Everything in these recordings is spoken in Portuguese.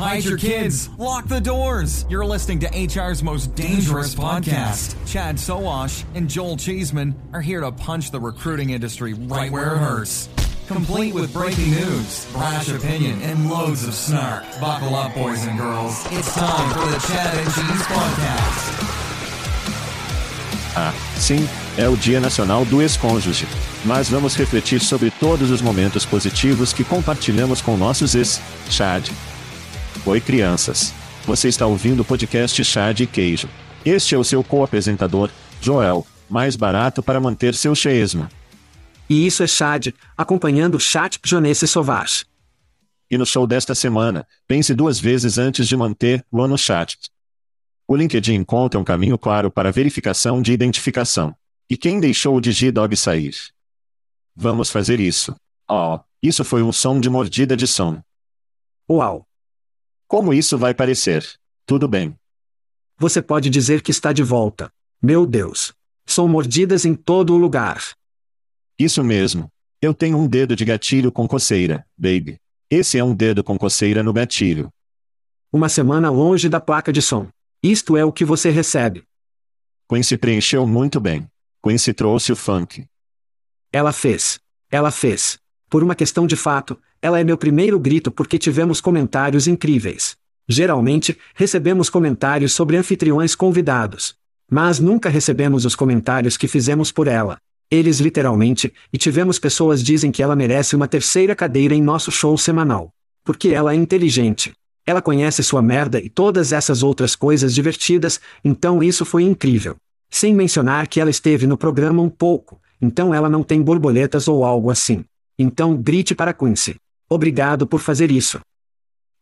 Hide your kids. Lock the doors. You're listening to HR's most dangerous podcast. Chad Soash and Joel Cheeseman are here to punch the recruiting industry right where it hurts. Complete with breaking news, brash opinion, and loads of snark. Buckle up, boys and girls. It's time for the Chad and Cheese Podcast. Ah, sim, é o Dia Nacional do Ex-Cônjuge. Mas vamos refletir sobre todos os momentos positivos que compartilhamos com nossos ex, Chad. Oi, crianças. Você está ouvindo o podcast Chad e Queijo. Este é o seu co-apresentador, Joel, mais barato para manter seu cheesmo. E isso é Chad, acompanhando o Chat Jonesse Sauvage. E no show desta semana, pense duas vezes antes de manter o no chat. O LinkedIn encontra um caminho claro para verificação de identificação. E quem deixou o Digidog sair? Vamos fazer isso. Oh, isso foi um som de mordida de som. Uau! Como isso vai parecer? Tudo bem. Você pode dizer que está de volta. Meu Deus! São mordidas em todo o lugar. Isso mesmo. Eu tenho um dedo de gatilho com coceira, baby. Esse é um dedo com coceira no gatilho. Uma semana longe da placa de som. Isto é o que você recebe. Quincy preencheu muito bem. Quincy trouxe o funk. Ela fez. Ela fez. Por uma questão de fato, ela é meu primeiro grito porque tivemos comentários incríveis. Geralmente, recebemos comentários sobre anfitriões convidados. Mas nunca recebemos os comentários que fizemos por ela. Eles literalmente, e tivemos pessoas dizem que ela merece uma terceira cadeira em nosso show semanal. Porque ela é inteligente. Ela conhece sua merda e todas essas outras coisas divertidas, então isso foi incrível. Sem mencionar que ela esteve no programa um pouco, então ela não tem borboletas ou algo assim. Então grite para Quincy. Obrigado por fazer isso.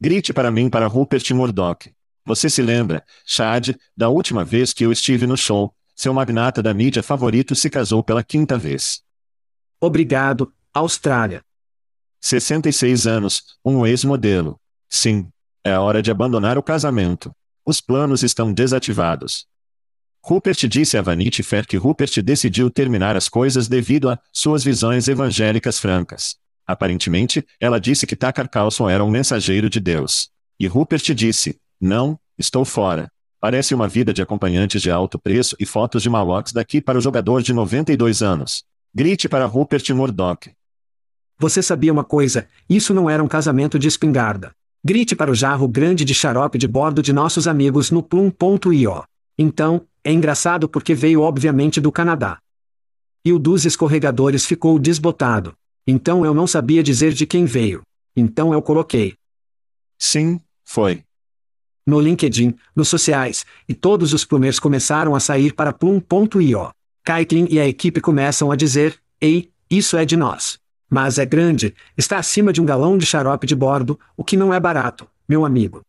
Grite para mim para Rupert Murdoch. Você se lembra, Chad, da última vez que eu estive no show, seu magnata da mídia favorito se casou pela quinta vez. Obrigado, Austrália. 66 anos, um ex-modelo. Sim, é hora de abandonar o casamento. Os planos estão desativados. Rupert disse a Vanity Fair que Rupert decidiu terminar as coisas devido a suas visões evangélicas francas. Aparentemente, ela disse que Tucker Carlson era um mensageiro de Deus. E Rupert disse: Não, estou fora. Parece uma vida de acompanhantes de alto preço e fotos de Malox daqui para o jogador de 92 anos. Grite para Rupert Murdoch. Você sabia uma coisa? Isso não era um casamento de espingarda. Grite para o jarro grande de xarope de bordo de nossos amigos no Plum.io. Então, é engraçado porque veio obviamente do Canadá. E o dos escorregadores ficou desbotado. Então eu não sabia dizer de quem veio. Então eu coloquei. Sim, foi. No LinkedIn, nos sociais, e todos os plumers começaram a sair para Plum.io. Kaitlin e a equipe começam a dizer: Ei, isso é de nós. Mas é grande, está acima de um galão de xarope de bordo, o que não é barato, meu amigo.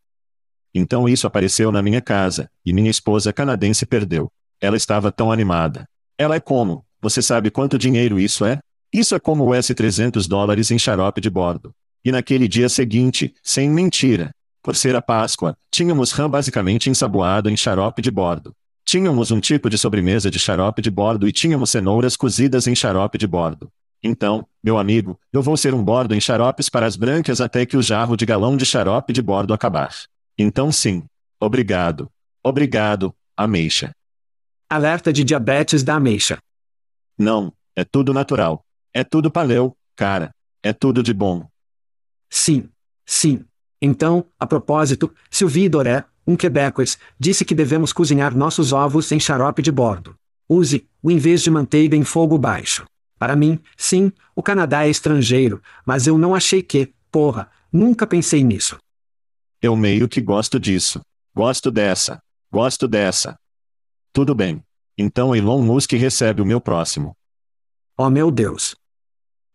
Então isso apareceu na minha casa, e minha esposa canadense perdeu. Ela estava tão animada. Ela é como, você sabe quanto dinheiro isso é? Isso é como os 300 dólares em xarope de bordo. E naquele dia seguinte, sem mentira, por ser a Páscoa, tínhamos rã basicamente ensaboado em xarope de bordo. Tínhamos um tipo de sobremesa de xarope de bordo e tínhamos cenouras cozidas em xarope de bordo. Então, meu amigo, eu vou ser um bordo em xaropes para as brancas até que o jarro de galão de xarope de bordo acabar. Então sim. Obrigado. Obrigado, ameixa. Alerta de diabetes da ameixa. Não, é tudo natural. É tudo paleu, cara. É tudo de bom. Sim. Sim. Então, a propósito, Sylvie Doré, um quebecois, disse que devemos cozinhar nossos ovos em xarope de bordo. Use-o em vez de manteiga em fogo baixo. Para mim, sim, o Canadá é estrangeiro, mas eu não achei que, porra, nunca pensei nisso. Eu meio que gosto disso. Gosto dessa. Gosto dessa. Tudo bem. Então Elon Musk recebe o meu próximo. Oh meu Deus.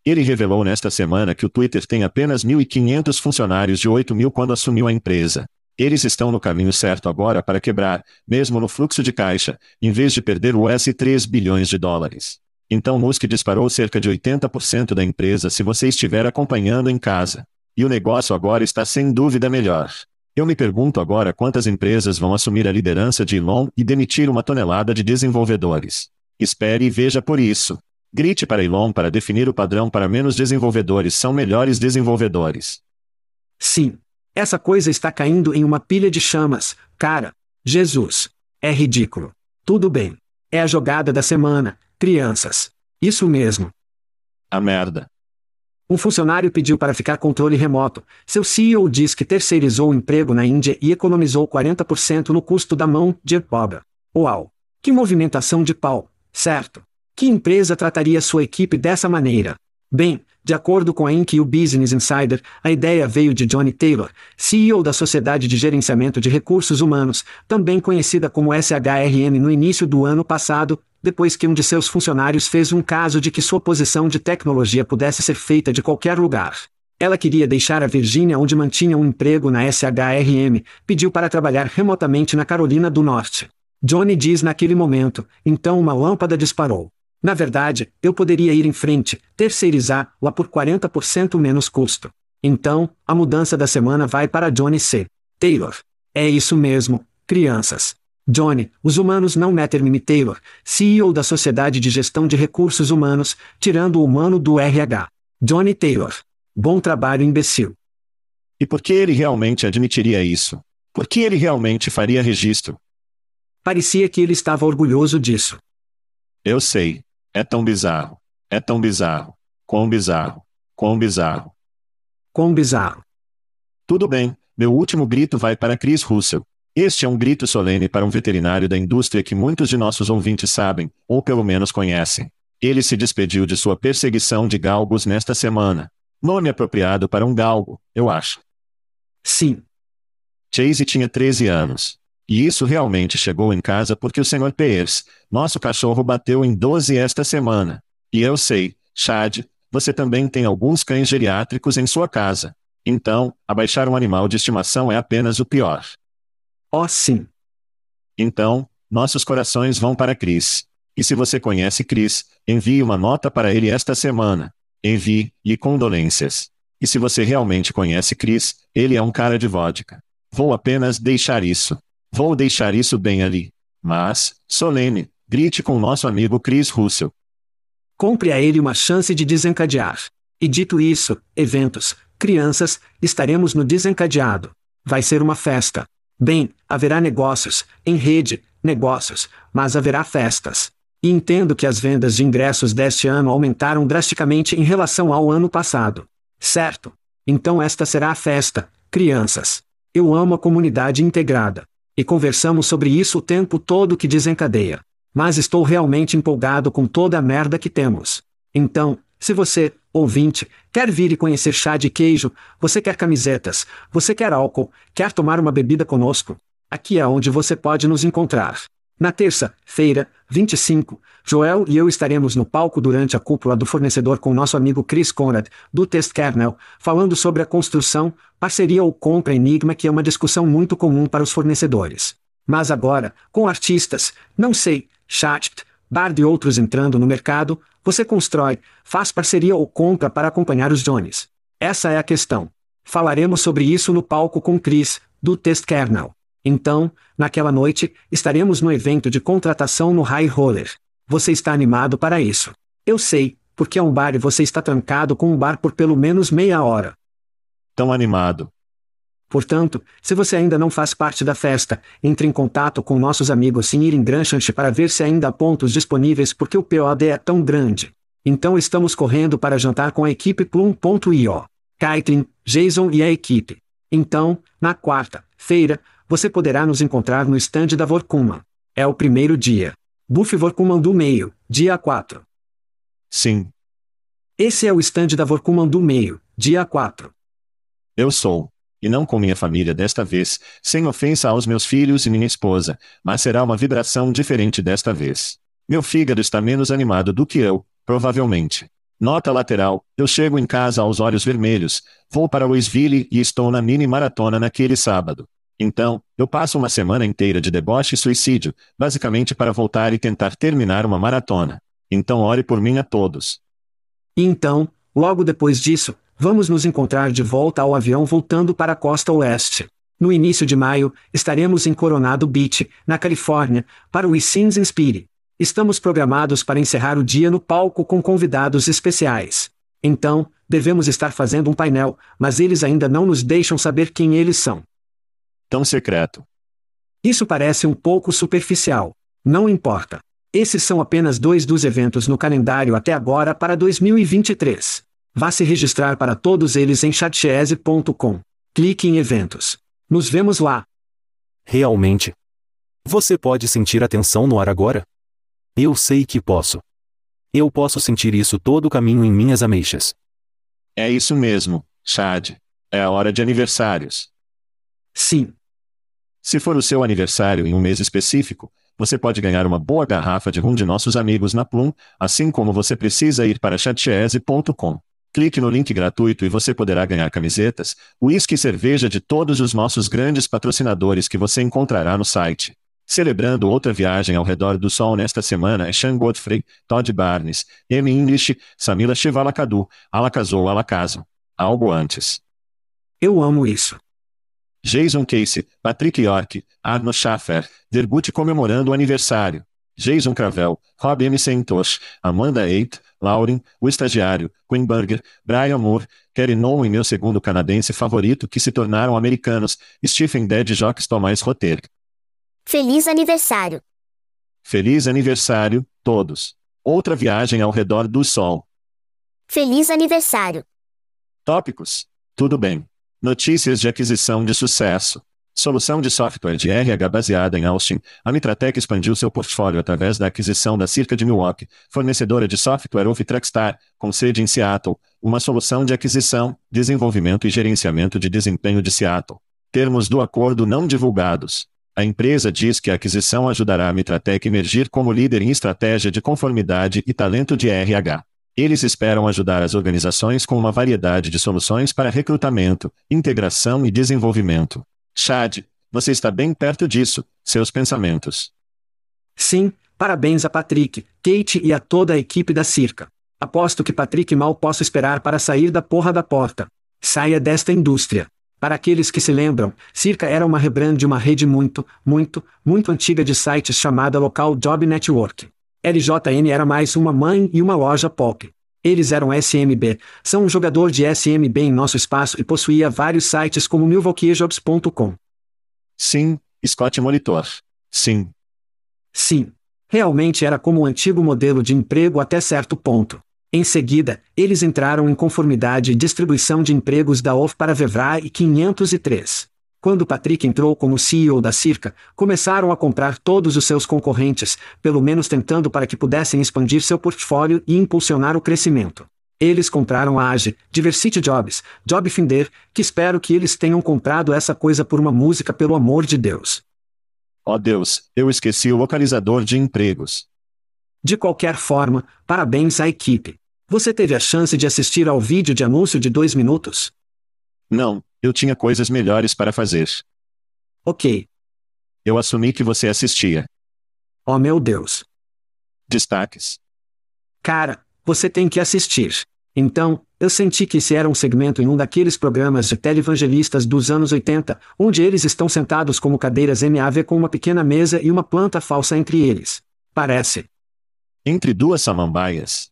Ele revelou nesta semana que o Twitter tem apenas 1.500 funcionários de 8 mil quando assumiu a empresa. Eles estão no caminho certo agora para quebrar, mesmo no fluxo de caixa, em vez de perder o S 3 bilhões de dólares. Então Musk disparou cerca de 80% da empresa se você estiver acompanhando em casa. E o negócio agora está sem dúvida melhor. Eu me pergunto agora quantas empresas vão assumir a liderança de Elon e demitir uma tonelada de desenvolvedores. Espere e veja por isso. Grite para Elon para definir o padrão para menos desenvolvedores são melhores desenvolvedores. Sim. Essa coisa está caindo em uma pilha de chamas, cara. Jesus. É ridículo. Tudo bem. É a jogada da semana, crianças. Isso mesmo. A merda. Um funcionário pediu para ficar controle remoto. Seu CEO diz que terceirizou o emprego na Índia e economizou 40% no custo da mão de obra. Uau! Que movimentação de pau, certo? Que empresa trataria sua equipe dessa maneira? Bem, de acordo com a Inc. e o Business Insider, a ideia veio de Johnny Taylor, CEO da Sociedade de Gerenciamento de Recursos Humanos, também conhecida como SHRM no início do ano passado, depois que um de seus funcionários fez um caso de que sua posição de tecnologia pudesse ser feita de qualquer lugar. Ela queria deixar a Virgínia onde mantinha um emprego na SHRM, pediu para trabalhar remotamente na Carolina do Norte. Johnny diz naquele momento, então uma lâmpada disparou. Na verdade, eu poderia ir em frente, terceirizar-la por 40% menos custo. Então, a mudança da semana vai para Johnny C. Taylor. É isso mesmo, crianças. Johnny, os humanos não metem-me Taylor, CEO da Sociedade de Gestão de Recursos Humanos, tirando o humano do RH. Johnny Taylor. Bom trabalho, imbecil. E por que ele realmente admitiria isso? Por que ele realmente faria registro? Parecia que ele estava orgulhoso disso. Eu sei. É tão bizarro. É tão bizarro. Quão bizarro. Quão bizarro. Quão bizarro. Tudo bem, meu último grito vai para Chris Russell. Este é um grito solene para um veterinário da indústria que muitos de nossos ouvintes sabem, ou pelo menos conhecem. Ele se despediu de sua perseguição de galgos nesta semana. Nome apropriado para um galgo, eu acho. Sim. Chase tinha 13 anos. E isso realmente chegou em casa porque o Sr. Pierce, nosso cachorro, bateu em 12 esta semana. E eu sei, Chad, você também tem alguns cães geriátricos em sua casa. Então, abaixar um animal de estimação é apenas o pior. Oh, sim. Então, nossos corações vão para Chris. E se você conhece Chris, envie uma nota para ele esta semana. Envie-lhe condolências. E se você realmente conhece Chris, ele é um cara de vodka. Vou apenas deixar isso. Vou deixar isso bem ali. Mas, solene, grite com nosso amigo Chris Russell. Compre a ele uma chance de desencadear. E dito isso, eventos, crianças, estaremos no desencadeado. Vai ser uma festa. Bem, haverá negócios, em rede, negócios, mas haverá festas. E entendo que as vendas de ingressos deste ano aumentaram drasticamente em relação ao ano passado. Certo? Então esta será a festa, crianças. Eu amo a comunidade integrada. E conversamos sobre isso o tempo todo que desencadeia. Mas estou realmente empolgado com toda a merda que temos. Então, se você, ouvinte, quer vir e conhecer chá de queijo, você quer camisetas, você quer álcool, quer tomar uma bebida conosco, aqui é onde você pode nos encontrar. Na terça-feira, 25, Joel e eu estaremos no palco durante a cúpula do fornecedor com nosso amigo Chris Conrad, do Test Kernel, falando sobre a construção, parceria ou compra Enigma que é uma discussão muito comum para os fornecedores. Mas agora, com artistas, não sei, Shacht, Bard e outros entrando no mercado, você constrói, faz parceria ou compra para acompanhar os Jones. Essa é a questão. Falaremos sobre isso no palco com Chris, do Test Kernel. Então, naquela noite, estaremos no evento de contratação no High Roller. Você está animado para isso? Eu sei, porque é um bar e você está trancado com um bar por pelo menos meia hora. Tão animado. Portanto, se você ainda não faz parte da festa, entre em contato com nossos amigos em Irin Granchant para ver se ainda há pontos disponíveis porque o POD é tão grande. Então estamos correndo para jantar com a equipe Plum.io. Kaitrin, Jason e a equipe. Então, na quarta-feira, você poderá nos encontrar no estande da Vorkuman. É o primeiro dia. Buff Vorkuman do meio, dia 4. Sim. Esse é o estande da Vorkuman do meio, dia 4. Eu sou e não com minha família desta vez, sem ofensa aos meus filhos e minha esposa, mas será uma vibração diferente desta vez. Meu fígado está menos animado do que eu, provavelmente. Nota lateral: eu chego em casa aos olhos vermelhos, vou para Louisville e estou na mini maratona naquele sábado. Então, eu passo uma semana inteira de deboche e suicídio, basicamente para voltar e tentar terminar uma maratona. Então ore por mim a todos. E então, logo depois disso, Vamos nos encontrar de volta ao avião voltando para a costa oeste. No início de maio, estaremos em Coronado Beach, na Califórnia, para o Sins Inspire. Estamos programados para encerrar o dia no palco com convidados especiais. Então, devemos estar fazendo um painel, mas eles ainda não nos deixam saber quem eles são. Tão secreto. Isso parece um pouco superficial. Não importa. Esses são apenas dois dos eventos no calendário até agora para 2023. Vá se registrar para todos eles em chatchese.com. Clique em eventos. Nos vemos lá. Realmente. Você pode sentir a tensão no ar agora? Eu sei que posso. Eu posso sentir isso todo o caminho em minhas ameixas. É isso mesmo, Chad. É a hora de aniversários. Sim. Se for o seu aniversário em um mês específico, você pode ganhar uma boa garrafa de rum de nossos amigos na Plum, assim como você precisa ir para chatchese.com. Clique no link gratuito e você poderá ganhar camisetas, uísque e cerveja de todos os nossos grandes patrocinadores que você encontrará no site. Celebrando outra viagem ao redor do sol nesta semana é Sean Godfrey, Todd Barnes, M. English, Samila Shivalakadu, Alakazou Alakazo. Algo antes. Eu amo isso. Jason Casey, Patrick York, Arno Schaffer, Dergut comemorando o aniversário. Jason Cravel, Rob M. Santos, Amanda Eight, Lauren, o estagiário, Quinn Burger, Brian Moore, Kerry Nolan e meu segundo canadense favorito que se tornaram americanos, Stephen Dead Jocks Tomás Roter. Feliz aniversário! Feliz aniversário, todos! Outra viagem ao redor do sol. Feliz aniversário! Tópicos. Tudo bem. Notícias de aquisição de sucesso. Solução de software de RH baseada em Austin, a Mitratec expandiu seu portfólio através da aquisição da Circa de Milwaukee, fornecedora de software of Trackstar, com sede em Seattle, uma solução de aquisição, desenvolvimento e gerenciamento de desempenho de Seattle. Termos do acordo não divulgados. A empresa diz que a aquisição ajudará a Mitratec emergir como líder em estratégia de conformidade e talento de RH. Eles esperam ajudar as organizações com uma variedade de soluções para recrutamento, integração e desenvolvimento. Chad, você está bem perto disso, seus pensamentos. Sim, parabéns a Patrick, Kate e a toda a equipe da Circa. Aposto que Patrick mal posso esperar para sair da porra da porta. Saia desta indústria. Para aqueles que se lembram, Circa era uma rebrand de uma rede muito, muito, muito antiga de sites chamada Local Job Network. LJN era mais uma mãe e uma loja pop. Eles eram SMB, são um jogador de SMB em nosso espaço e possuía vários sites como milwaukeejobs.com. Sim, Scott Monitor. Sim. Sim. Realmente era como o um antigo modelo de emprego até certo ponto. Em seguida, eles entraram em conformidade e distribuição de empregos da OFF para Vevra e 503. Quando Patrick entrou como CEO da Circa, começaram a comprar todos os seus concorrentes, pelo menos tentando para que pudessem expandir seu portfólio e impulsionar o crescimento. Eles compraram a Age, Diversity Jobs, Job Finder, que espero que eles tenham comprado essa coisa por uma música pelo amor de Deus. Oh Deus, eu esqueci o localizador de empregos. De qualquer forma, parabéns à equipe. Você teve a chance de assistir ao vídeo de anúncio de dois minutos? Não, eu tinha coisas melhores para fazer. Ok. Eu assumi que você assistia. Oh meu Deus. Destaques. Cara, você tem que assistir. Então, eu senti que esse era um segmento em um daqueles programas de televangelistas dos anos 80, onde eles estão sentados como cadeiras MAV com uma pequena mesa e uma planta falsa entre eles. Parece. Entre duas samambaias.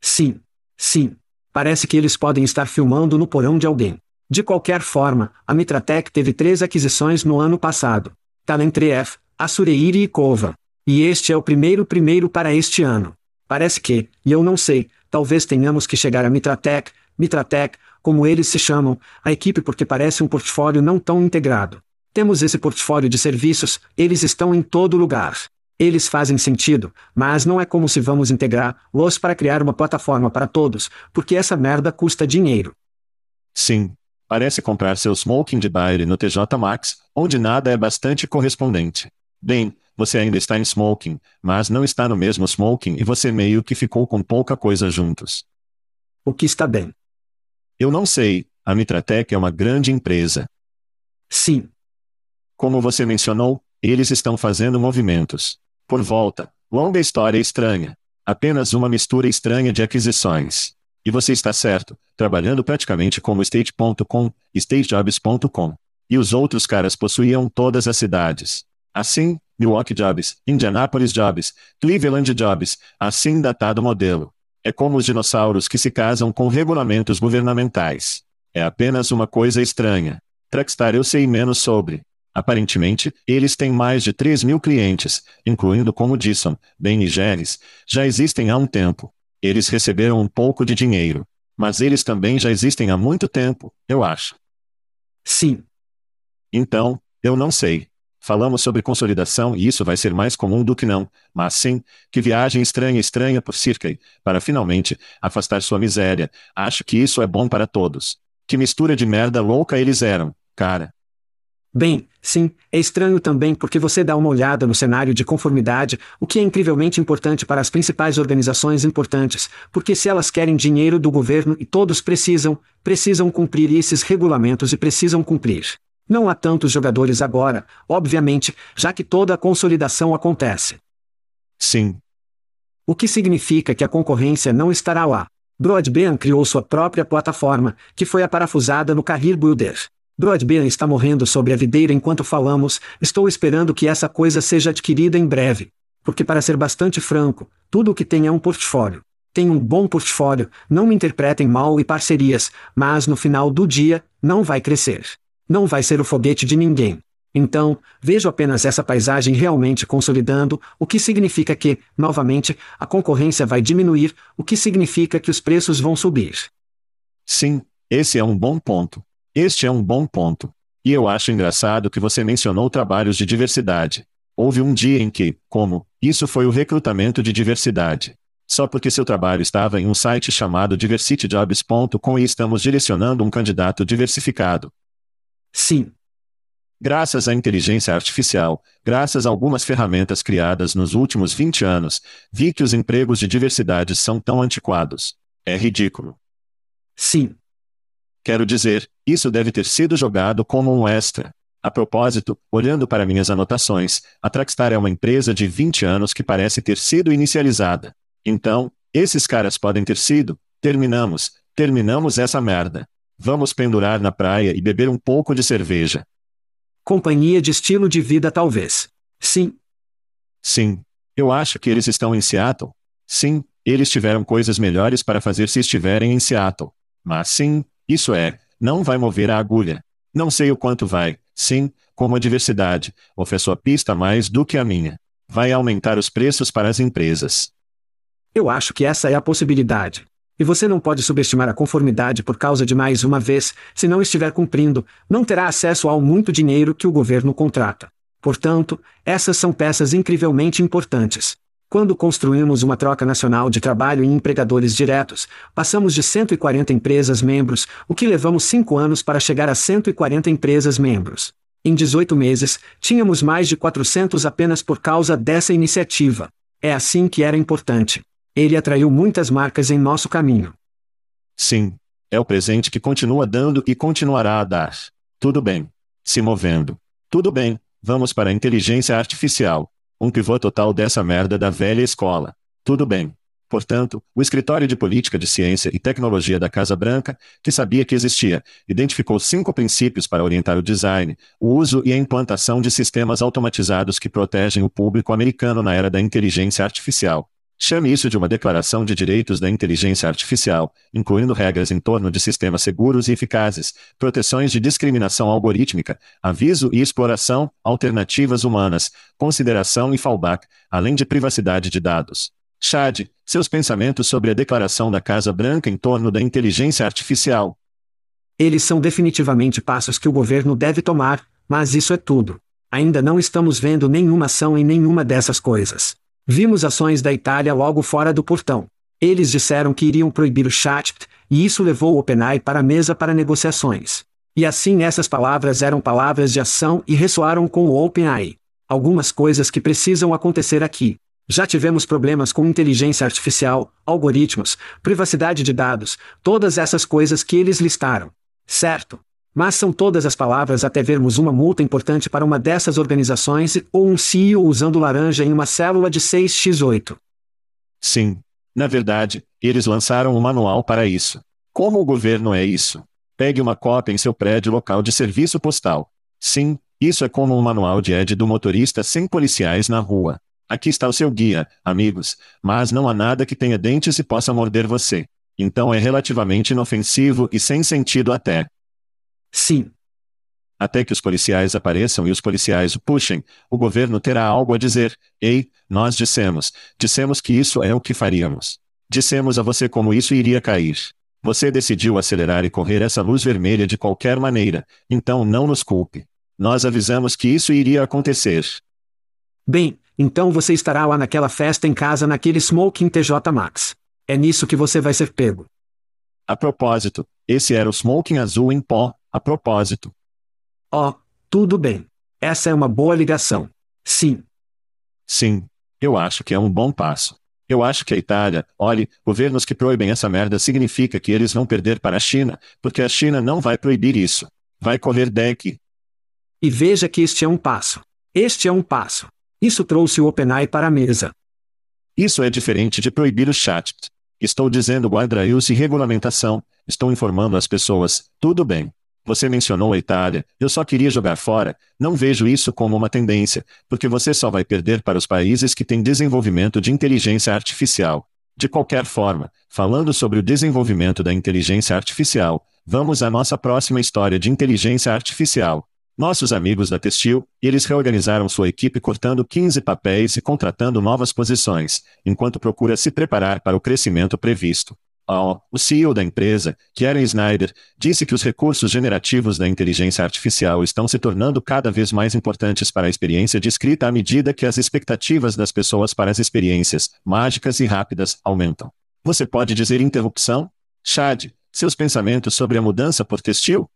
Sim. Sim. Parece que eles podem estar filmando no porão de alguém. De qualquer forma, a Mitratec teve três aquisições no ano passado. Talentref, Assureiri e Kova. E este é o primeiro primeiro para este ano. Parece que, e eu não sei, talvez tenhamos que chegar a Mitratec, Mitratec, como eles se chamam, a equipe porque parece um portfólio não tão integrado. Temos esse portfólio de serviços, eles estão em todo lugar. Eles fazem sentido, mas não é como se vamos integrar-los para criar uma plataforma para todos, porque essa merda custa dinheiro. Sim. Parece comprar seu smoking de baile no TJ Maxx, onde nada é bastante correspondente. Bem, você ainda está em smoking, mas não está no mesmo smoking e você meio que ficou com pouca coisa juntos. O que está bem? Eu não sei, a Mitratec é uma grande empresa. Sim. Como você mencionou, eles estão fazendo movimentos. Por volta, longa história estranha. Apenas uma mistura estranha de aquisições. E você está certo, trabalhando praticamente como State.com, StateJobs.com. E os outros caras possuíam todas as cidades. Assim, Milwaukee Jobs, Indianapolis Jobs, Cleveland Jobs, assim datado modelo. É como os dinossauros que se casam com regulamentos governamentais. É apenas uma coisa estranha. Trackstar eu sei menos sobre. Aparentemente, eles têm mais de 3 mil clientes, incluindo como Disson, Ben e Geres, já existem há um tempo. Eles receberam um pouco de dinheiro. Mas eles também já existem há muito tempo, eu acho. Sim. Então, eu não sei. Falamos sobre consolidação e isso vai ser mais comum do que não, mas sim, que viagem estranha estranha por Circei, para finalmente afastar sua miséria. Acho que isso é bom para todos. Que mistura de merda louca eles eram, cara. Bem, sim, é estranho também porque você dá uma olhada no cenário de conformidade, o que é incrivelmente importante para as principais organizações importantes, porque se elas querem dinheiro do governo e todos precisam, precisam cumprir esses regulamentos e precisam cumprir. Não há tantos jogadores agora, obviamente, já que toda a consolidação acontece. Sim. O que significa que a concorrência não estará lá. Broadband criou sua própria plataforma, que foi aparafusada no Career Builder. Broadband está morrendo sobre a videira enquanto falamos, estou esperando que essa coisa seja adquirida em breve. Porque para ser bastante franco, tudo o que tem é um portfólio. Tem um bom portfólio, não me interpretem mal e parcerias, mas no final do dia, não vai crescer. Não vai ser o foguete de ninguém. Então, vejo apenas essa paisagem realmente consolidando, o que significa que, novamente, a concorrência vai diminuir, o que significa que os preços vão subir. Sim, esse é um bom ponto. Este é um bom ponto. E eu acho engraçado que você mencionou trabalhos de diversidade. Houve um dia em que, como, isso foi o recrutamento de diversidade. Só porque seu trabalho estava em um site chamado diversityjobs.com e estamos direcionando um candidato diversificado. Sim. Graças à inteligência artificial, graças a algumas ferramentas criadas nos últimos 20 anos, vi que os empregos de diversidade são tão antiquados. É ridículo. Sim. Quero dizer, isso deve ter sido jogado como um extra. A propósito, olhando para minhas anotações, a Trackstar é uma empresa de 20 anos que parece ter sido inicializada. Então, esses caras podem ter sido. Terminamos, terminamos essa merda. Vamos pendurar na praia e beber um pouco de cerveja. Companhia de estilo de vida, talvez. Sim. Sim. Eu acho que eles estão em Seattle. Sim, eles tiveram coisas melhores para fazer se estiverem em Seattle. Mas sim, isso é, não vai mover a agulha. Não sei o quanto vai, sim, como a diversidade, ofereceu a pista mais do que a minha. Vai aumentar os preços para as empresas. Eu acho que essa é a possibilidade. E você não pode subestimar a conformidade por causa de mais uma vez, se não estiver cumprindo, não terá acesso ao muito dinheiro que o governo contrata. Portanto, essas são peças incrivelmente importantes. Quando construímos uma troca nacional de trabalho em empregadores diretos, passamos de 140 empresas membros, o que levamos cinco anos para chegar a 140 empresas membros. Em 18 meses, tínhamos mais de 400 apenas por causa dessa iniciativa. É assim que era importante. Ele atraiu muitas marcas em nosso caminho. Sim. É o presente que continua dando e continuará a dar. Tudo bem. Se movendo. Tudo bem, vamos para a inteligência artificial. Um pivô total dessa merda da velha escola. Tudo bem. Portanto, o Escritório de Política de Ciência e Tecnologia da Casa Branca, que sabia que existia, identificou cinco princípios para orientar o design, o uso e a implantação de sistemas automatizados que protegem o público americano na era da inteligência artificial. Chame isso de uma declaração de direitos da inteligência artificial, incluindo regras em torno de sistemas seguros e eficazes, proteções de discriminação algorítmica, aviso e exploração, alternativas humanas, consideração e fallback, além de privacidade de dados. Chad, seus pensamentos sobre a declaração da Casa Branca em torno da inteligência artificial. Eles são definitivamente passos que o governo deve tomar, mas isso é tudo. Ainda não estamos vendo nenhuma ação em nenhuma dessas coisas. Vimos ações da Itália logo fora do portão. Eles disseram que iriam proibir o chat, e isso levou o OpenAI para a mesa para negociações. E assim essas palavras eram palavras de ação e ressoaram com o OpenAI. Algumas coisas que precisam acontecer aqui. Já tivemos problemas com inteligência artificial, algoritmos, privacidade de dados, todas essas coisas que eles listaram. Certo? Mas são todas as palavras até vermos uma multa importante para uma dessas organizações ou um CEO usando laranja em uma célula de 6x8. Sim. Na verdade, eles lançaram um manual para isso. Como o governo é isso? Pegue uma cópia em seu prédio local de serviço postal. Sim, isso é como um manual de ED do motorista sem policiais na rua. Aqui está o seu guia, amigos, mas não há nada que tenha dentes e possa morder você. Então é relativamente inofensivo e sem sentido até. Sim. Até que os policiais apareçam e os policiais o puxem, o governo terá algo a dizer. Ei, nós dissemos, dissemos que isso é o que faríamos. Dissemos a você como isso iria cair. Você decidiu acelerar e correr essa luz vermelha de qualquer maneira, então não nos culpe. Nós avisamos que isso iria acontecer. Bem, então você estará lá naquela festa em casa naquele Smoking TJ Max. É nisso que você vai ser pego. A propósito, esse era o Smoking azul em pó, a propósito. Oh, tudo bem. Essa é uma boa ligação. Sim. Sim. Eu acho que é um bom passo. Eu acho que a Itália, olhe, governos que proíbem essa merda significa que eles vão perder para a China, porque a China não vai proibir isso. Vai correr deck. E veja que este é um passo. Este é um passo. Isso trouxe o OpenAI para a mesa. Isso é diferente de proibir o chat. Estou dizendo guardrails e regulamentação, estou informando as pessoas, tudo bem. Você mencionou a Itália, eu só queria jogar fora, não vejo isso como uma tendência, porque você só vai perder para os países que têm desenvolvimento de inteligência artificial. De qualquer forma, falando sobre o desenvolvimento da inteligência artificial, vamos à nossa próxima história de inteligência artificial. Nossos amigos da Textil, eles reorganizaram sua equipe cortando 15 papéis e contratando novas posições, enquanto procura se preparar para o crescimento previsto. O CEO da empresa, Karen Snyder, disse que os recursos generativos da inteligência artificial estão se tornando cada vez mais importantes para a experiência de escrita à medida que as expectativas das pessoas para as experiências, mágicas e rápidas, aumentam. Você pode dizer interrupção? Chad, seus pensamentos sobre a mudança por textil?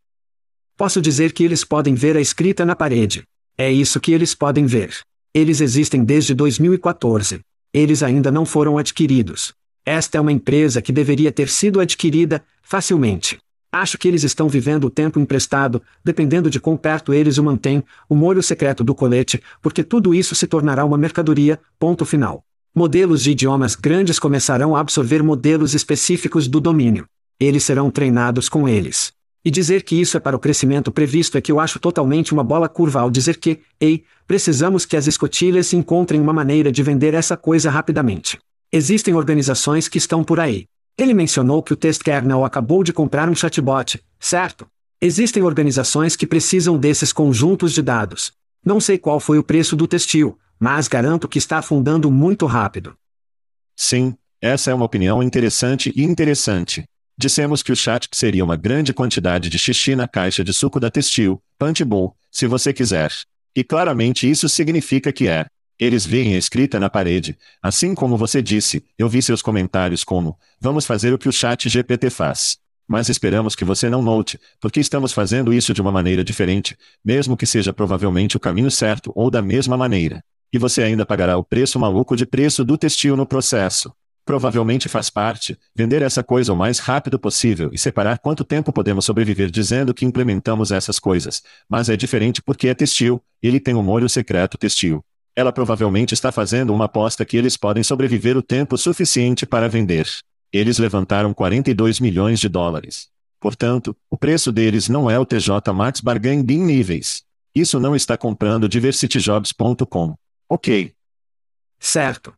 Posso dizer que eles podem ver a escrita na parede. É isso que eles podem ver. Eles existem desde 2014. Eles ainda não foram adquiridos. Esta é uma empresa que deveria ter sido adquirida facilmente. Acho que eles estão vivendo o tempo emprestado, dependendo de quão perto eles o mantêm, o molho secreto do colete, porque tudo isso se tornará uma mercadoria, ponto final. Modelos de idiomas grandes começarão a absorver modelos específicos do domínio. Eles serão treinados com eles. E dizer que isso é para o crescimento previsto é que eu acho totalmente uma bola curva ao dizer que, ei, precisamos que as escotilhas encontrem uma maneira de vender essa coisa rapidamente. Existem organizações que estão por aí. Ele mencionou que o Test Kernel acabou de comprar um chatbot, certo? Existem organizações que precisam desses conjuntos de dados. Não sei qual foi o preço do textil, mas garanto que está afundando muito rápido. Sim, essa é uma opinião interessante e interessante. Dissemos que o chat seria uma grande quantidade de xixi na caixa de suco da textil, Punchbowl, se você quiser. E claramente isso significa que é. Eles veem a escrita na parede. Assim como você disse, eu vi seus comentários como: vamos fazer o que o chat GPT faz. Mas esperamos que você não note, porque estamos fazendo isso de uma maneira diferente, mesmo que seja provavelmente o caminho certo ou da mesma maneira. E você ainda pagará o preço maluco de preço do textil no processo. Provavelmente faz parte, vender essa coisa o mais rápido possível e separar quanto tempo podemos sobreviver dizendo que implementamos essas coisas. Mas é diferente porque é textil, ele tem um molho secreto textil. Ela provavelmente está fazendo uma aposta que eles podem sobreviver o tempo suficiente para vender. Eles levantaram 42 milhões de dólares. Portanto, o preço deles não é o TJ Maxx Bargain Bin níveis. Isso não está comprando diversityjobs.com. Ok. Certo.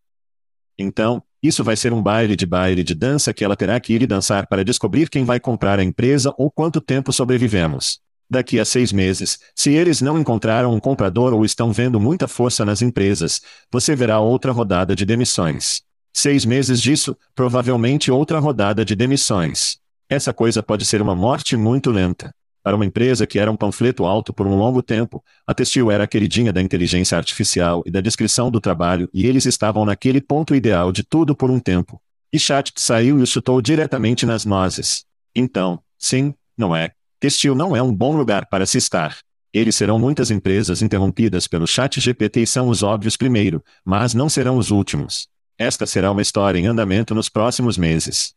Então, isso vai ser um baile de baile de dança que ela terá que ir e dançar para descobrir quem vai comprar a empresa ou quanto tempo sobrevivemos. Daqui a seis meses, se eles não encontraram um comprador ou estão vendo muita força nas empresas, você verá outra rodada de demissões. Seis meses disso, provavelmente outra rodada de demissões. Essa coisa pode ser uma morte muito lenta. Para uma empresa que era um panfleto alto por um longo tempo, a Testil era a queridinha da inteligência artificial e da descrição do trabalho e eles estavam naquele ponto ideal de tudo por um tempo. E Chat saiu e o chutou diretamente nas nozes. Então, sim, não é. Testil não é um bom lugar para se estar. Eles serão muitas empresas interrompidas pelo Chat GPT e são os óbvios primeiro, mas não serão os últimos. Esta será uma história em andamento nos próximos meses.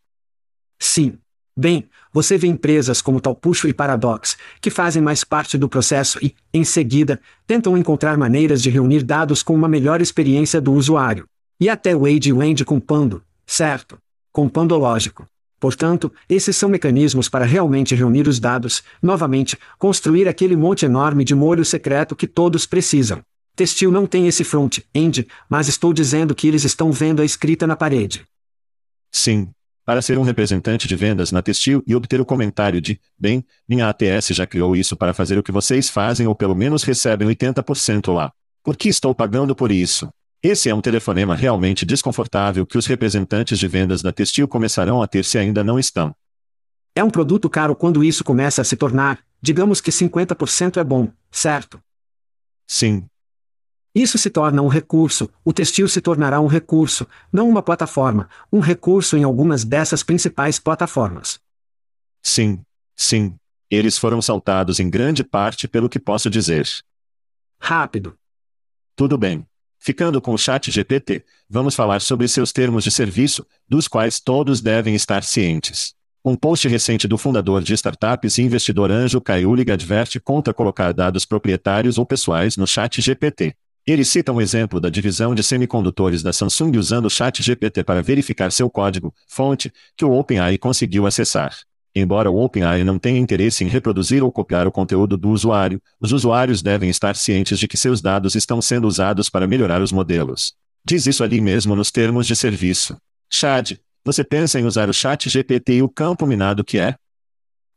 Sim. Bem, você vê empresas como Talpuxo e Paradox, que fazem mais parte do processo e, em seguida, tentam encontrar maneiras de reunir dados com uma melhor experiência do usuário. E até Wade e Wendy com Pando, certo? Com Pando lógico. Portanto, esses são mecanismos para realmente reunir os dados, novamente, construir aquele monte enorme de molho secreto que todos precisam. Textil não tem esse front-end, mas estou dizendo que eles estão vendo a escrita na parede. Sim. Para ser um representante de vendas na Textil e obter o comentário de, bem, minha ATS já criou isso para fazer o que vocês fazem ou pelo menos recebem 80% lá. Por que estou pagando por isso? Esse é um telefonema realmente desconfortável que os representantes de vendas da Textil começarão a ter se ainda não estão. É um produto caro quando isso começa a se tornar, digamos que 50% é bom, certo? Sim, isso se torna um recurso, o textil se tornará um recurso, não uma plataforma, um recurso em algumas dessas principais plataformas. Sim, sim. Eles foram saltados em grande parte pelo que posso dizer. Rápido. Tudo bem. Ficando com o chat GPT, vamos falar sobre seus termos de serviço, dos quais todos devem estar cientes. Um post recente do fundador de startups e investidor anjo Kaiulig adverte contra colocar dados proprietários ou pessoais no chat GPT. Ele cita um exemplo da divisão de semicondutores da Samsung usando o Chat GPT para verificar seu código, fonte, que o OpenAI conseguiu acessar. Embora o OpenAI não tenha interesse em reproduzir ou copiar o conteúdo do usuário, os usuários devem estar cientes de que seus dados estão sendo usados para melhorar os modelos. Diz isso ali mesmo nos termos de serviço. Chad, você pensa em usar o Chat GPT e o campo minado que é?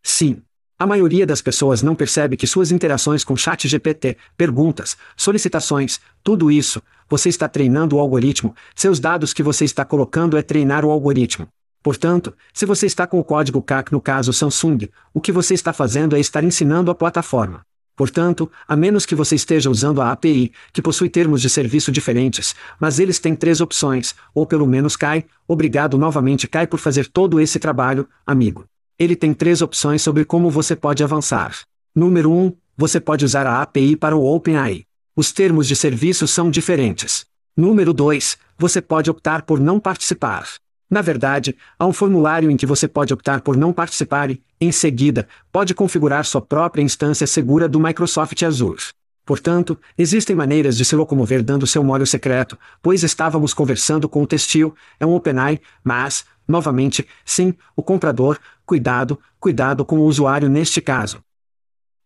Sim, a maioria das pessoas não percebe que suas interações com chat GPT, perguntas, solicitações, tudo isso, você está treinando o algoritmo, seus dados que você está colocando é treinar o algoritmo. Portanto, se você está com o código CAC no caso Samsung, o que você está fazendo é estar ensinando a plataforma. Portanto, a menos que você esteja usando a API, que possui termos de serviço diferentes, mas eles têm três opções, ou pelo menos cai, obrigado novamente cai por fazer todo esse trabalho, amigo. Ele tem três opções sobre como você pode avançar. Número 1, um, você pode usar a API para o OpenAI. Os termos de serviço são diferentes. Número 2, você pode optar por não participar. Na verdade, há um formulário em que você pode optar por não participar e, em seguida, pode configurar sua própria instância segura do Microsoft Azure. Portanto, existem maneiras de se locomover dando seu molho secreto, pois estávamos conversando com o Textil, é um OpenAI, mas, novamente, sim, o comprador, Cuidado, cuidado com o usuário neste caso.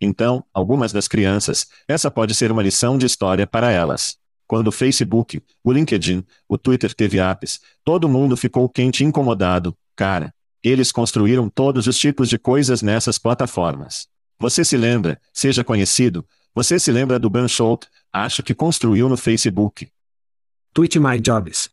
Então, algumas das crianças, essa pode ser uma lição de história para elas. Quando o Facebook, o LinkedIn, o Twitter teve apps, todo mundo ficou quente e incomodado, cara. Eles construíram todos os tipos de coisas nessas plataformas. Você se lembra, seja conhecido, você se lembra do Ben Schultz, acho que construiu no Facebook. Tweet My Jobs.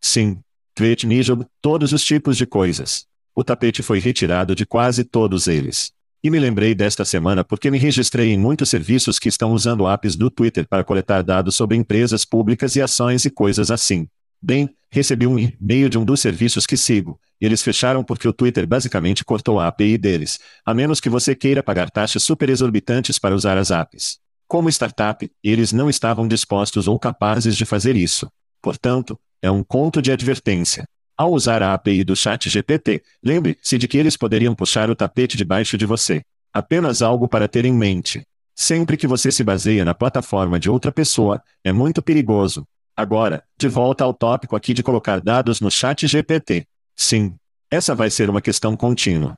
Sim. Tweet Me Job, todos os tipos de coisas. O tapete foi retirado de quase todos eles. E me lembrei desta semana porque me registrei em muitos serviços que estão usando apps do Twitter para coletar dados sobre empresas públicas e ações e coisas assim. Bem, recebi um e-mail de um dos serviços que sigo, e eles fecharam porque o Twitter basicamente cortou a API deles, a menos que você queira pagar taxas super exorbitantes para usar as apps. Como startup, eles não estavam dispostos ou capazes de fazer isso. Portanto, é um conto de advertência. Ao usar a API do ChatGPT, lembre-se de que eles poderiam puxar o tapete debaixo de você. Apenas algo para ter em mente. Sempre que você se baseia na plataforma de outra pessoa, é muito perigoso. Agora, de volta ao tópico aqui de colocar dados no ChatGPT. Sim, essa vai ser uma questão contínua.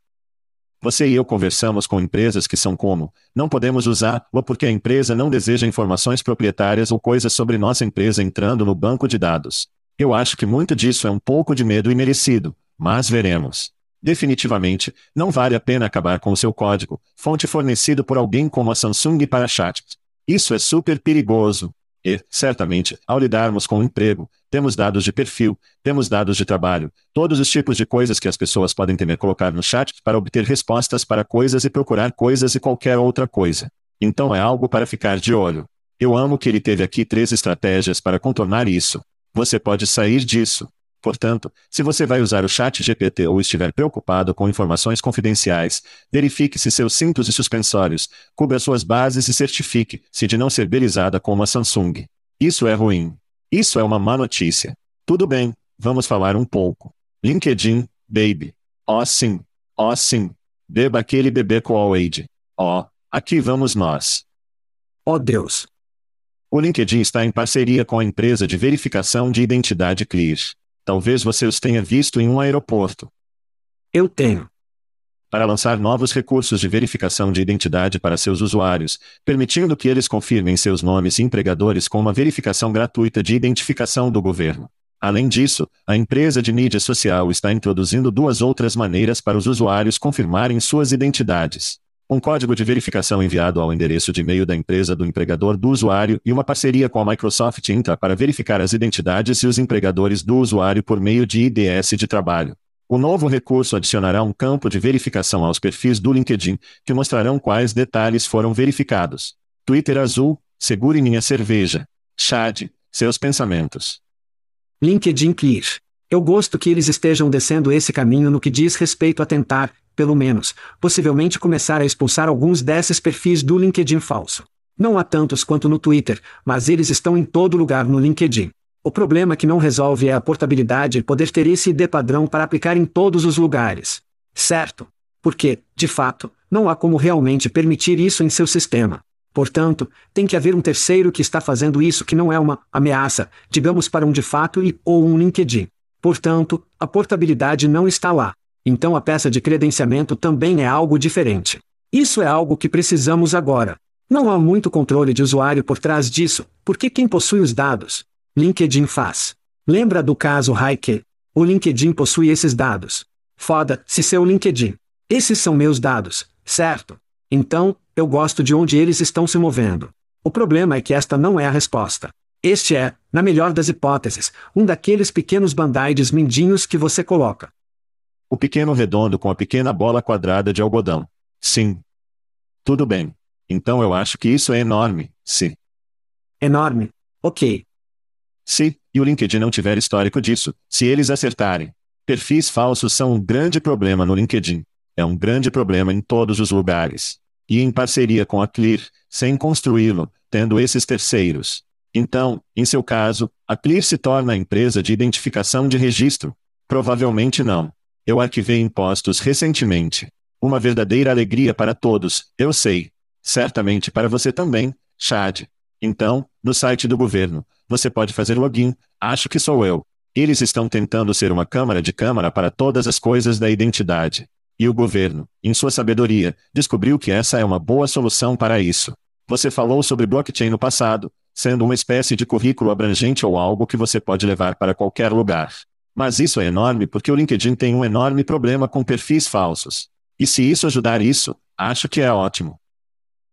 Você e eu conversamos com empresas que são como, não podemos usar, ou porque a empresa não deseja informações proprietárias ou coisas sobre nossa empresa entrando no banco de dados. Eu acho que muito disso é um pouco de medo imerecido, mas veremos. Definitivamente, não vale a pena acabar com o seu código, fonte fornecido por alguém como a Samsung para chat. Isso é super perigoso. E, certamente, ao lidarmos com o emprego, temos dados de perfil, temos dados de trabalho, todos os tipos de coisas que as pessoas podem temer colocar no chat para obter respostas para coisas e procurar coisas e qualquer outra coisa. Então é algo para ficar de olho. Eu amo que ele teve aqui três estratégias para contornar isso. Você pode sair disso. Portanto, se você vai usar o chat GPT ou estiver preocupado com informações confidenciais, verifique se seus cintos e suspensórios, cubra suas bases e certifique-se de não ser belizada como a Samsung. Isso é ruim. Isso é uma má notícia. Tudo bem, vamos falar um pouco. LinkedIn, baby. Oh sim. Oh sim. Beba aquele bebê Kool-Aid. Oh, aqui vamos nós. Oh Deus. O LinkedIn está em parceria com a empresa de verificação de identidade Clear. Talvez você os tenha visto em um aeroporto. Eu tenho para lançar novos recursos de verificação de identidade para seus usuários, permitindo que eles confirmem seus nomes e empregadores com uma verificação gratuita de identificação do governo. Além disso, a empresa de mídia social está introduzindo duas outras maneiras para os usuários confirmarem suas identidades. Um código de verificação enviado ao endereço de e-mail da empresa do empregador do usuário e uma parceria com a Microsoft Intra para verificar as identidades e os empregadores do usuário por meio de IDS de trabalho. O novo recurso adicionará um campo de verificação aos perfis do LinkedIn, que mostrarão quais detalhes foram verificados. Twitter azul, segure minha cerveja. Chad, seus pensamentos. LinkedIn Clear. Eu gosto que eles estejam descendo esse caminho no que diz respeito a tentar, pelo menos, possivelmente começar a expulsar alguns desses perfis do LinkedIn falso. Não há tantos quanto no Twitter, mas eles estão em todo lugar no LinkedIn. O problema que não resolve é a portabilidade e poder ter esse ID padrão para aplicar em todos os lugares. Certo? Porque, de fato, não há como realmente permitir isso em seu sistema. Portanto, tem que haver um terceiro que está fazendo isso que não é uma ameaça, digamos para um de fato e ou um LinkedIn. Portanto, a portabilidade não está lá. Então a peça de credenciamento também é algo diferente. Isso é algo que precisamos agora. Não há muito controle de usuário por trás disso, porque quem possui os dados, LinkedIn faz. Lembra do caso Raike? O LinkedIn possui esses dados. Foda-se seu LinkedIn. Esses são meus dados, certo? Então, eu gosto de onde eles estão se movendo. O problema é que esta não é a resposta. Este é, na melhor das hipóteses, um daqueles pequenos band-aids mindinhos que você coloca. O pequeno redondo com a pequena bola quadrada de algodão. Sim. Tudo bem. Então eu acho que isso é enorme, sim. Enorme. Ok. Se, e o LinkedIn não tiver histórico disso, se eles acertarem. Perfis falsos são um grande problema no LinkedIn. É um grande problema em todos os lugares. E em parceria com a Clear, sem construí-lo, tendo esses terceiros. Então, em seu caso, a Clear se torna a empresa de identificação de registro. Provavelmente não. Eu arquivei impostos recentemente. Uma verdadeira alegria para todos, eu sei. Certamente para você também, Chad. Então, no site do governo, você pode fazer login, acho que sou eu. Eles estão tentando ser uma câmara de câmara para todas as coisas da identidade. E o governo, em sua sabedoria, descobriu que essa é uma boa solução para isso. Você falou sobre blockchain no passado, sendo uma espécie de currículo abrangente ou algo que você pode levar para qualquer lugar. Mas isso é enorme porque o LinkedIn tem um enorme problema com perfis falsos. E se isso ajudar isso, acho que é ótimo.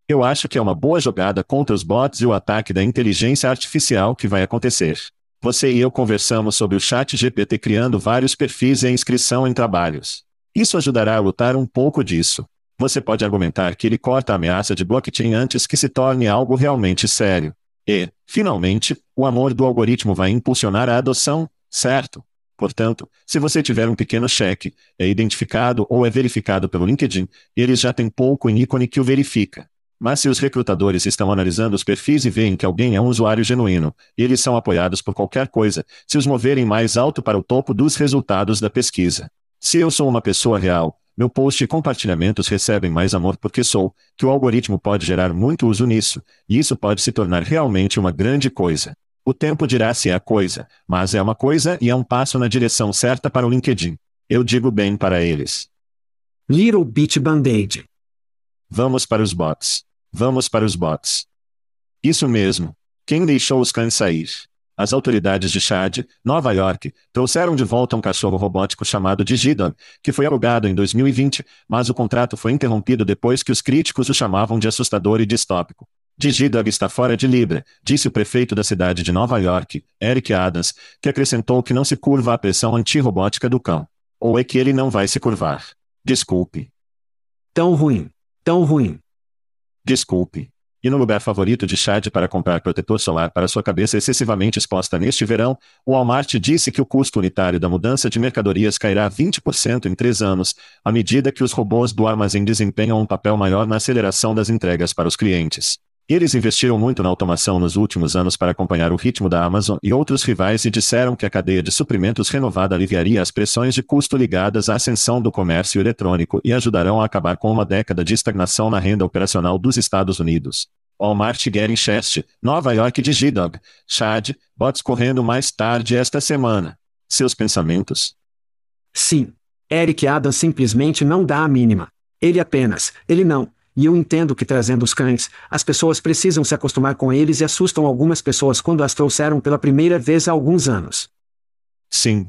Eu acho que é uma boa jogada contra os bots e o ataque da inteligência artificial que vai acontecer. Você e eu conversamos sobre o chat GPT criando vários perfis e a inscrição em trabalhos. Isso ajudará a lutar um pouco disso. Você pode argumentar que ele corta a ameaça de blockchain antes que se torne algo realmente sério. E, finalmente, o amor do algoritmo vai impulsionar a adoção, Certo? Portanto, se você tiver um pequeno cheque, é identificado ou é verificado pelo LinkedIn, eles já têm pouco em ícone que o verifica. Mas se os recrutadores estão analisando os perfis e veem que alguém é um usuário genuíno, eles são apoiados por qualquer coisa, se os moverem mais alto para o topo dos resultados da pesquisa. Se eu sou uma pessoa real, meu post e compartilhamentos recebem mais amor porque sou, que o algoritmo pode gerar muito uso nisso, e isso pode se tornar realmente uma grande coisa. O tempo dirá se é a coisa, mas é uma coisa e é um passo na direção certa para o LinkedIn. Eu digo bem para eles. Little Bit Band-Aid. Vamos para os bots. Vamos para os bots. Isso mesmo. Quem deixou os cães sair? As autoridades de Chad, Nova York, trouxeram de volta um cachorro robótico chamado Digidog, que foi alugado em 2020, mas o contrato foi interrompido depois que os críticos o chamavam de assustador e distópico. Digidog está fora de Libra, disse o prefeito da cidade de Nova York, Eric Adams, que acrescentou que não se curva à pressão antirrobótica do cão. Ou é que ele não vai se curvar. Desculpe. Tão ruim. Tão ruim. Desculpe. E no lugar favorito de Chad para comprar protetor solar para sua cabeça excessivamente exposta neste verão, o Walmart disse que o custo unitário da mudança de mercadorias cairá 20% em três anos, à medida que os robôs do armazém desempenham um papel maior na aceleração das entregas para os clientes. Eles investiram muito na automação nos últimos anos para acompanhar o ritmo da Amazon e outros rivais e disseram que a cadeia de suprimentos renovada aliviaria as pressões de custo ligadas à ascensão do comércio eletrônico e ajudarão a acabar com uma década de estagnação na renda operacional dos Estados Unidos. Walmart Getting Chest, Nova York de G-Dog, Chad, bots correndo mais tarde esta semana. Seus pensamentos? Sim. Eric Adams simplesmente não dá a mínima. Ele apenas, ele não, e eu entendo que trazendo os cães, as pessoas precisam se acostumar com eles e assustam algumas pessoas quando as trouxeram pela primeira vez há alguns anos. Sim.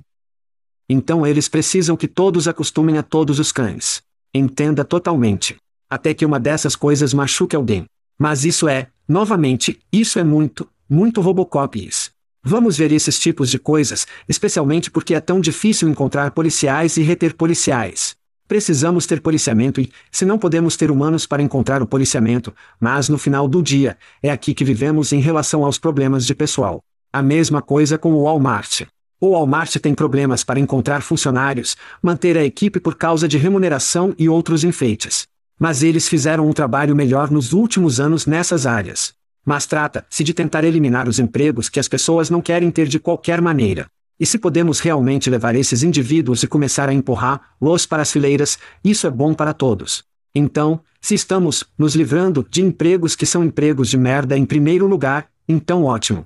Então eles precisam que todos acostumem a todos os cães. Entenda totalmente. Até que uma dessas coisas machuque alguém. Mas isso é, novamente, isso é muito, muito Robocops. Vamos ver esses tipos de coisas, especialmente porque é tão difícil encontrar policiais e reter policiais. Precisamos ter policiamento e, se não podemos ter humanos para encontrar o policiamento, mas no final do dia, é aqui que vivemos em relação aos problemas de pessoal. A mesma coisa com o Walmart. O Walmart tem problemas para encontrar funcionários, manter a equipe por causa de remuneração e outros enfeites. Mas eles fizeram um trabalho melhor nos últimos anos nessas áreas. Mas trata-se de tentar eliminar os empregos que as pessoas não querem ter de qualquer maneira. E se podemos realmente levar esses indivíduos e começar a empurrar-los para as fileiras, isso é bom para todos. Então, se estamos nos livrando de empregos que são empregos de merda em primeiro lugar, então ótimo.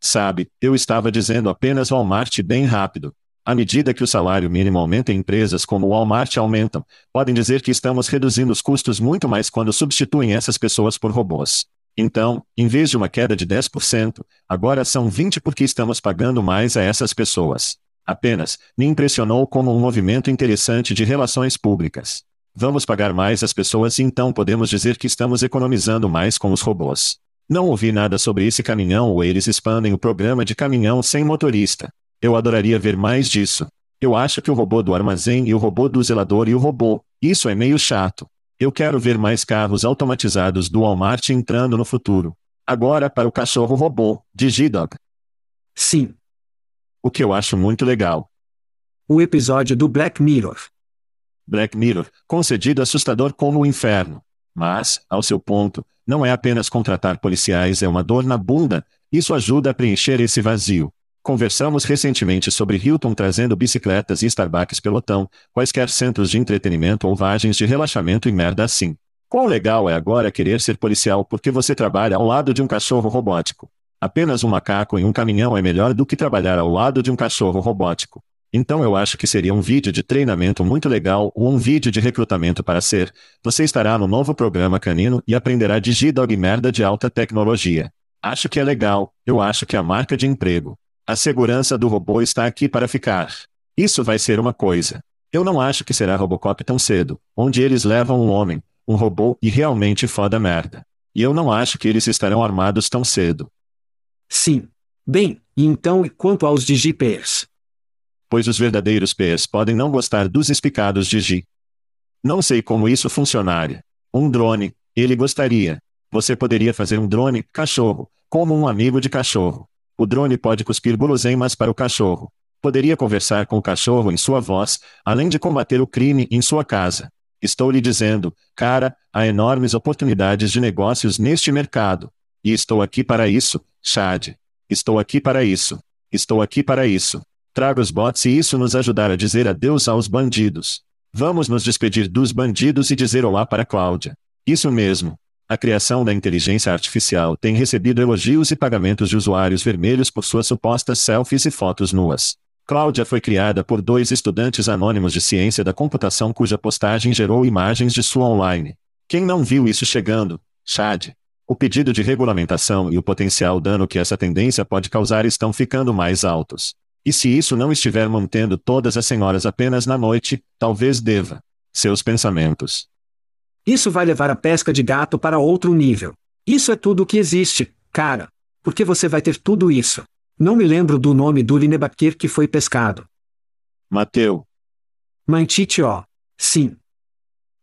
Sabe, eu estava dizendo apenas Walmart bem rápido. À medida que o salário mínimo aumenta em empresas como o Walmart aumentam, podem dizer que estamos reduzindo os custos muito mais quando substituem essas pessoas por robôs. Então, em vez de uma queda de 10%, agora são 20% porque estamos pagando mais a essas pessoas. Apenas, me impressionou como um movimento interessante de relações públicas. Vamos pagar mais às pessoas e então podemos dizer que estamos economizando mais com os robôs. Não ouvi nada sobre esse caminhão ou eles expandem o programa de caminhão sem motorista. Eu adoraria ver mais disso. Eu acho que o robô do armazém e o robô do zelador e o robô, isso é meio chato. Eu quero ver mais carros automatizados do Walmart entrando no futuro. Agora para o cachorro robô, de G-Dog. Sim. O que eu acho muito legal. O episódio do Black Mirror. Black Mirror, concedido assustador como o inferno. Mas, ao seu ponto, não é apenas contratar policiais, é uma dor na bunda, isso ajuda a preencher esse vazio. Conversamos recentemente sobre Hilton trazendo bicicletas e Starbucks pelotão, quaisquer centros de entretenimento ou vagens de relaxamento e merda assim. Quão legal é agora querer ser policial porque você trabalha ao lado de um cachorro robótico. Apenas um macaco em um caminhão é melhor do que trabalhar ao lado de um cachorro robótico. Então eu acho que seria um vídeo de treinamento muito legal ou um vídeo de recrutamento para ser. Você estará no novo programa canino e aprenderá de G-Dog merda de alta tecnologia. Acho que é legal, eu acho que é a marca de emprego. A segurança do robô está aqui para ficar. Isso vai ser uma coisa. Eu não acho que será Robocop tão cedo, onde eles levam um homem, um robô e realmente foda merda. E eu não acho que eles estarão armados tão cedo. Sim. Bem, e então e quanto aos DigiPairs? Pois os verdadeiros pairs podem não gostar dos espicados Digi. Não sei como isso funcionaria. Um drone, ele gostaria. Você poderia fazer um drone, cachorro, como um amigo de cachorro. O drone pode cuspir guloseimas para o cachorro. Poderia conversar com o cachorro em sua voz, além de combater o crime em sua casa. Estou lhe dizendo, cara, há enormes oportunidades de negócios neste mercado. E estou aqui para isso, Chad. Estou aqui para isso. Estou aqui para isso. Traga os bots e isso nos ajudará a dizer adeus aos bandidos. Vamos nos despedir dos bandidos e dizer olá para Cláudia. Isso mesmo. A criação da inteligência artificial tem recebido elogios e pagamentos de usuários vermelhos por suas supostas selfies e fotos nuas. Cláudia foi criada por dois estudantes anônimos de ciência da computação cuja postagem gerou imagens de sua online. Quem não viu isso chegando? Chad. O pedido de regulamentação e o potencial dano que essa tendência pode causar estão ficando mais altos. E se isso não estiver mantendo todas as senhoras apenas na noite, talvez deva. Seus pensamentos. Isso vai levar a pesca de gato para outro nível. Isso é tudo o que existe, cara. Porque você vai ter tudo isso. Não me lembro do nome do linebaquer que foi pescado. Mateu. Mantitio. Sim.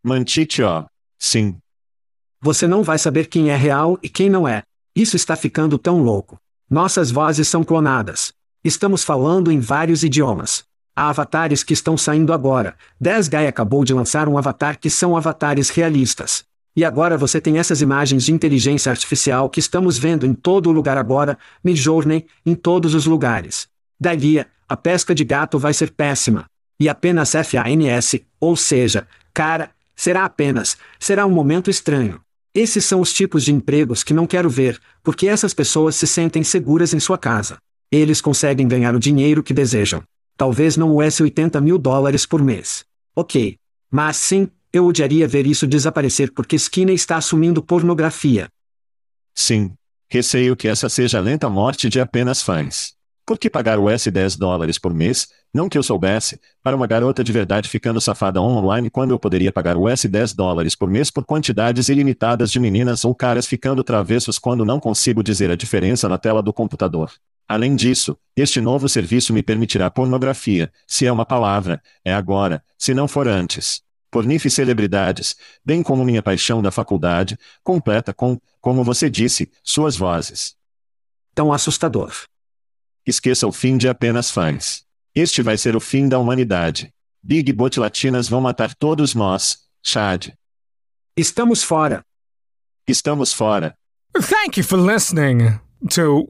Mantitio. Sim. Você não vai saber quem é real e quem não é. Isso está ficando tão louco. Nossas vozes são clonadas. Estamos falando em vários idiomas. Há avatares que estão saindo agora. 10 Guy acabou de lançar um avatar que são avatares realistas. E agora você tem essas imagens de inteligência artificial que estamos vendo em todo lugar agora, Midjourney, em todos os lugares. Daí, a pesca de gato vai ser péssima. E apenas FANS, ou seja, cara, será apenas, será um momento estranho. Esses são os tipos de empregos que não quero ver, porque essas pessoas se sentem seguras em sua casa. Eles conseguem ganhar o dinheiro que desejam. Talvez não US 80 mil dólares por mês. Ok. Mas sim, eu odiaria ver isso desaparecer porque Skinner está assumindo pornografia. Sim. Receio que essa seja a lenta morte de apenas fãs. Por que pagar US 10 dólares por mês, não que eu soubesse, para uma garota de verdade ficando safada online quando eu poderia pagar US 10 dólares por mês por quantidades ilimitadas de meninas ou caras ficando travessos quando não consigo dizer a diferença na tela do computador? Além disso, este novo serviço me permitirá pornografia, se é uma palavra, é agora, se não for antes. Pornife celebridades, bem como minha paixão da faculdade, completa com, como você disse, suas vozes. Tão assustador. Esqueça o fim de apenas fãs. Este vai ser o fim da humanidade. Big Bot Latinas vão matar todos nós, Chad. Estamos fora. Estamos fora. Thank you for listening to